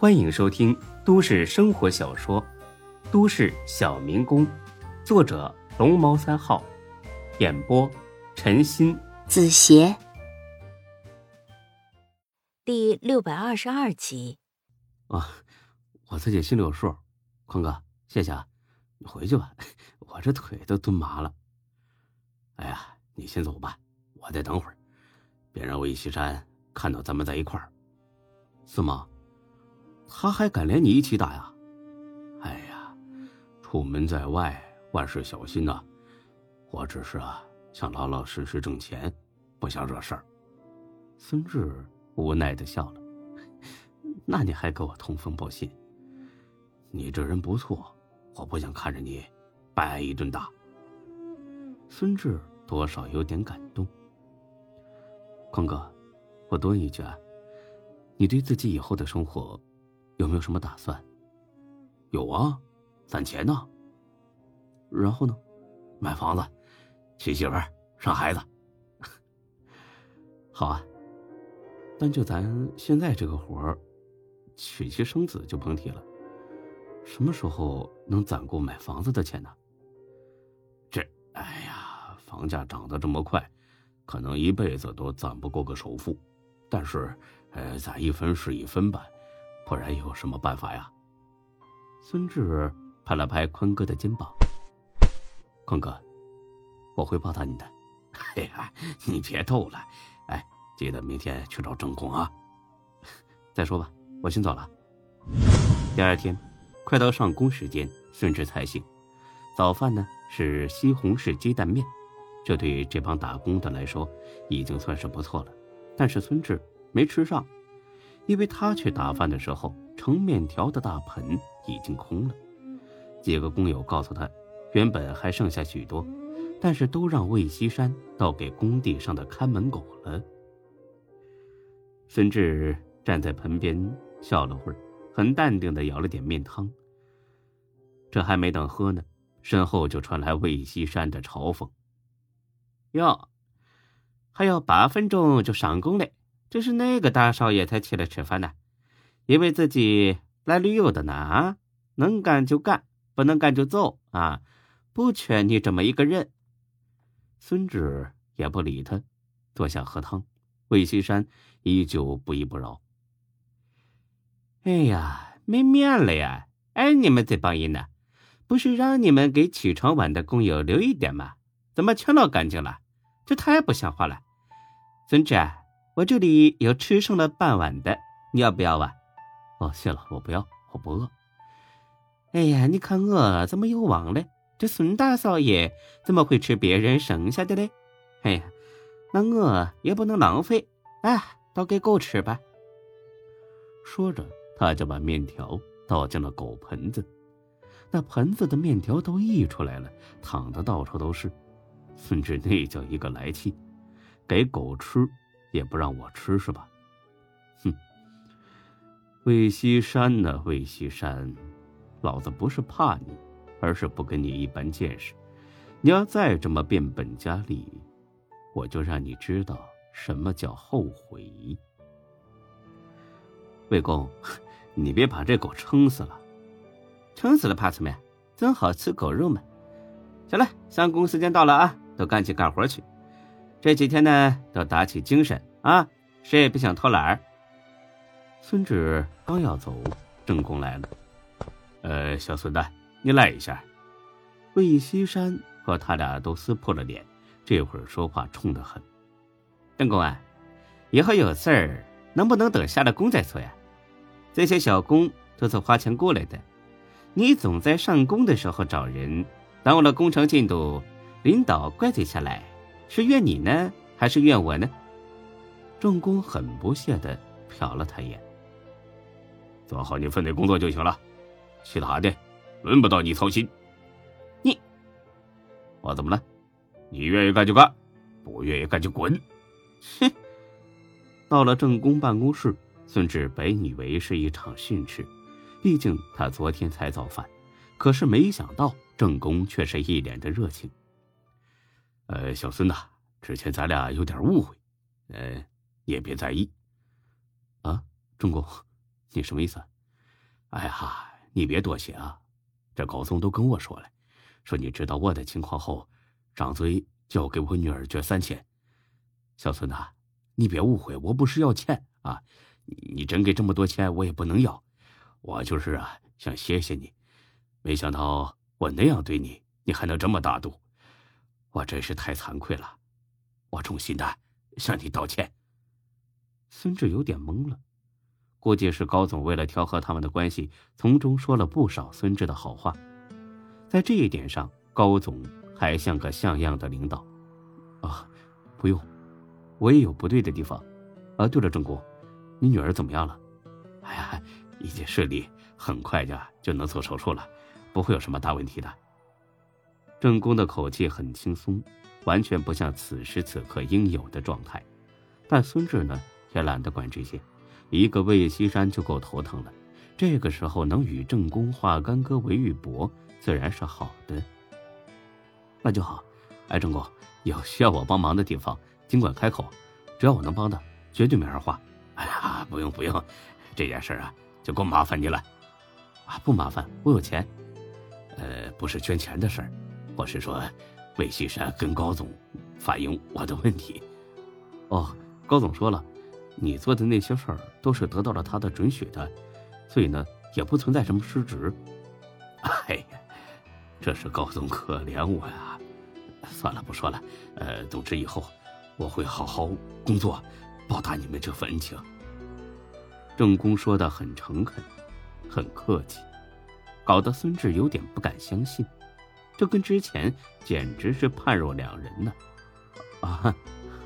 欢迎收听都市生活小说《都市小民工》，作者龙猫三号，演播陈鑫、子邪，第六百二十二集。啊，我自己心里有数，坤哥，谢谢啊，你回去吧，我这腿都蹲麻了。哎呀，你先走吧，我再等会儿，别让魏西山看到咱们在一块儿。是吗？他还敢连你一起打呀？哎呀，出门在外，万事小心呐！我只是啊，想老老实实挣钱，不想惹事儿。孙志无奈的笑了。那你还给我通风报信？你这人不错，我不想看着你白挨一顿打。孙志多少有点感动。坤哥，我多问一句啊，你对自己以后的生活？有没有什么打算？有啊，攒钱呢。然后呢，买房子，娶媳妇儿，生孩子。好啊，但就咱现在这个活儿，娶妻生子就甭提了。什么时候能攒够买房子的钱呢？这，哎呀，房价涨得这么快，可能一辈子都攒不够个首付。但是，呃，攒一分是一分吧。不然有什么办法呀？孙志拍了拍坤哥的肩膀。坤哥，我会报答你的。哎呀，你别逗了。哎，记得明天去找郑工啊。再说吧，我先走了。第二天，快到上工时间，孙志才醒。早饭呢是西红柿鸡蛋面，这对这帮打工的来说已经算是不错了。但是孙志没吃上。因为他去打饭的时候，盛面条的大盆已经空了。几个工友告诉他，原本还剩下许多，但是都让魏西山倒给工地上的看门狗了。孙志站在盆边笑了会儿，很淡定的舀了点面汤。这还没等喝呢，身后就传来魏西山的嘲讽：“哟，还有八分钟就上工嘞！”这是哪个大少爷才起来吃饭呢？以为自己来旅游的呢？啊，能干就干，不能干就走啊！不缺你这么一个人。孙志也不理他，坐下喝汤。魏西山依旧不依不饶。哎呀，没面了呀！哎，你们这帮人呢？不是让你们给起床晚的工友留一点吗？怎么全捞干净了？这太不像话了！孙志。我这里有吃剩了半碗的，你要不要啊？哦，谢了，我不要，我不饿。哎呀，你看我怎么又忘了？这孙大少爷怎么会吃别人剩下的嘞？哎呀，那我也不能浪费，哎，倒给狗吃吧。说着，他就把面条倒进了狗盆子，那盆子的面条都溢出来了，淌的到处都是。孙志那叫一个来气，给狗吃。也不让我吃是吧？哼！魏西山呢？魏西山，老子不是怕你，而是不跟你一般见识。你要再这么变本加厉，我就让你知道什么叫后悔。魏公，你别把这狗撑死了！撑死了怕什么呀？正好吃狗肉嘛！行了，上工时间到了啊，都赶紧干活去。这几天呢，都打起精神啊！谁也别想偷懒儿。孙志刚要走，郑工来了。呃，小孙子，你来一下。魏西山和他俩都撕破了脸，这会儿说话冲得很。郑工啊，以后有事儿能不能等下了工再说呀？这些小工都是花钱雇来的，你总在上工的时候找人，耽误了工程进度，领导怪罪下来。是怨你呢，还是怨我呢？郑公很不屑的瞟了他一眼。做好你分内工作就行了，其他的轮不到你操心。你，我怎么了？你愿意干就干，不愿意干就滚。哼！到了郑公办公室，孙志本以为是一场训斥，毕竟他昨天才造反，可是没想到郑公却是一脸的热情。呃，小孙呐，之前咱俩有点误会，呃，你也别在意。啊，钟公，你什么意思？哎呀，你别多谢啊，这高松都跟我说了，说你知道我的情况后，张嘴就要给我女儿捐三千。小孙子，你别误会，我不是要钱啊，你真给这么多钱，我也不能要。我就是啊，想谢谢你。没想到我那样对你，你还能这么大度，我真是太惭愧了。我衷心的向你道歉。孙志有点懵了，估计是高总为了调和他们的关系，从中说了不少孙志的好话。在这一点上，高总还像个像样的领导。啊，不用，我也有不对的地方。啊，对了，郑工，你女儿怎么样了？哎呀，一切顺利，很快就就能做手术了。不会有什么大问题的。郑宫的口气很轻松，完全不像此时此刻应有的状态。但孙志呢，也懒得管这些，一个魏西山就够头疼了。这个时候能与郑宫化干戈为玉帛，自然是好的。那就好。哎，郑宫，有需要我帮忙的地方，尽管开口，只要我能帮的，绝对没二话。哎呀，不用不用，这件事啊，就够麻烦你了。啊，不麻烦，我有钱。呃，不是捐钱的事儿，我是说，魏西山跟高总反映我的问题。哦，高总说了，你做的那些事儿都是得到了他的准许的，所以呢，也不存在什么失职。哎呀，这是高总可怜我呀！算了，不说了。呃，总之以后我会好好工作，报答你们这份恩情。郑公说的很诚恳，很客气。搞得孙志有点不敢相信，这跟之前简直是判若两人呢！啊，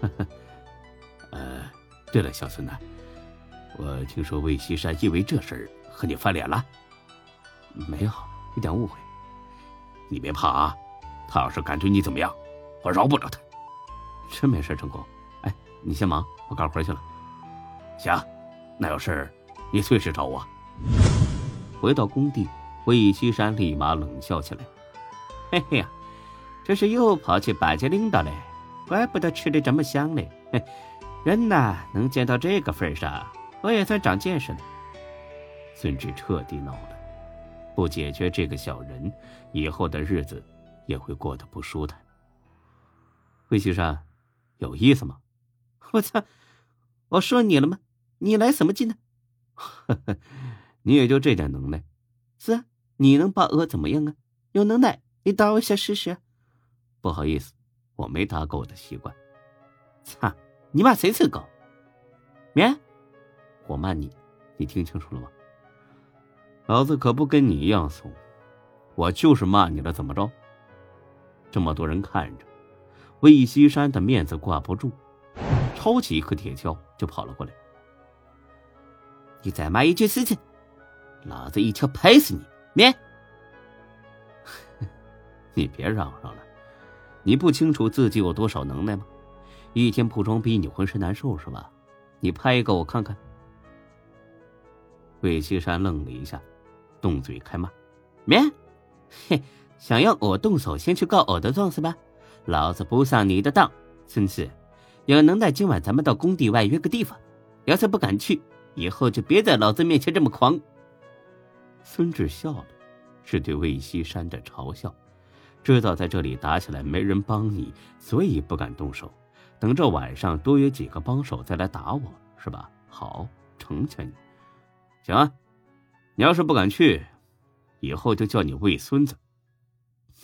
呃，对了，小孙呐，我听说魏西山因为这事儿和你翻脸了？没有，一点误会。你别怕啊，他要是敢对你怎么样，我饶不了他。真没事，成功。哎，你先忙，我干活去了。行，那有事你随时找我。回到工地。魏西山立马冷笑起来：“嘿嘿呀，这是又跑去巴结领导嘞，怪不得吃的这么香嘞！人呐，能见到这个份上，我也算长见识了。”孙志彻底恼了，不解决这个小人，以后的日子也会过得不舒坦。魏西山，有意思吗？我操！我说你了吗？你来什么劲呢？呵呵，你也就这点能耐，是啊。你能把我怎么样啊？有能耐，你打我一下试试。不好意思，我没打狗的习惯。操，你骂谁是狗？咩？我骂你，你听清楚了吗？老子可不跟你一样怂，我就是骂你了，怎么着？这么多人看着，魏西山的面子挂不住，抄起一颗铁锹就跑了过来。你再骂一句试试，老子一锹拍死你！免，你别嚷嚷了，你不清楚自己有多少能耐吗？一天不装逼你浑身难受是吧？你拍一个我看看。魏西山愣了一下，动嘴开骂：“免，嘿，想要我动手，先去告我的状是吧？老子不上你的当，孙子，有能耐今晚咱们到工地外约个地方，要是不敢去，以后就别在老子面前这么狂。”孙志笑了，是对魏西山的嘲笑。知道在这里打起来没人帮你，所以不敢动手。等着晚上多约几个帮手再来打我，是吧？好，成全你。行啊，你要是不敢去，以后就叫你魏孙子。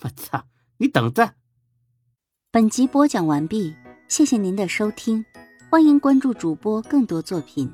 我操，你等着！本集播讲完毕，谢谢您的收听，欢迎关注主播更多作品。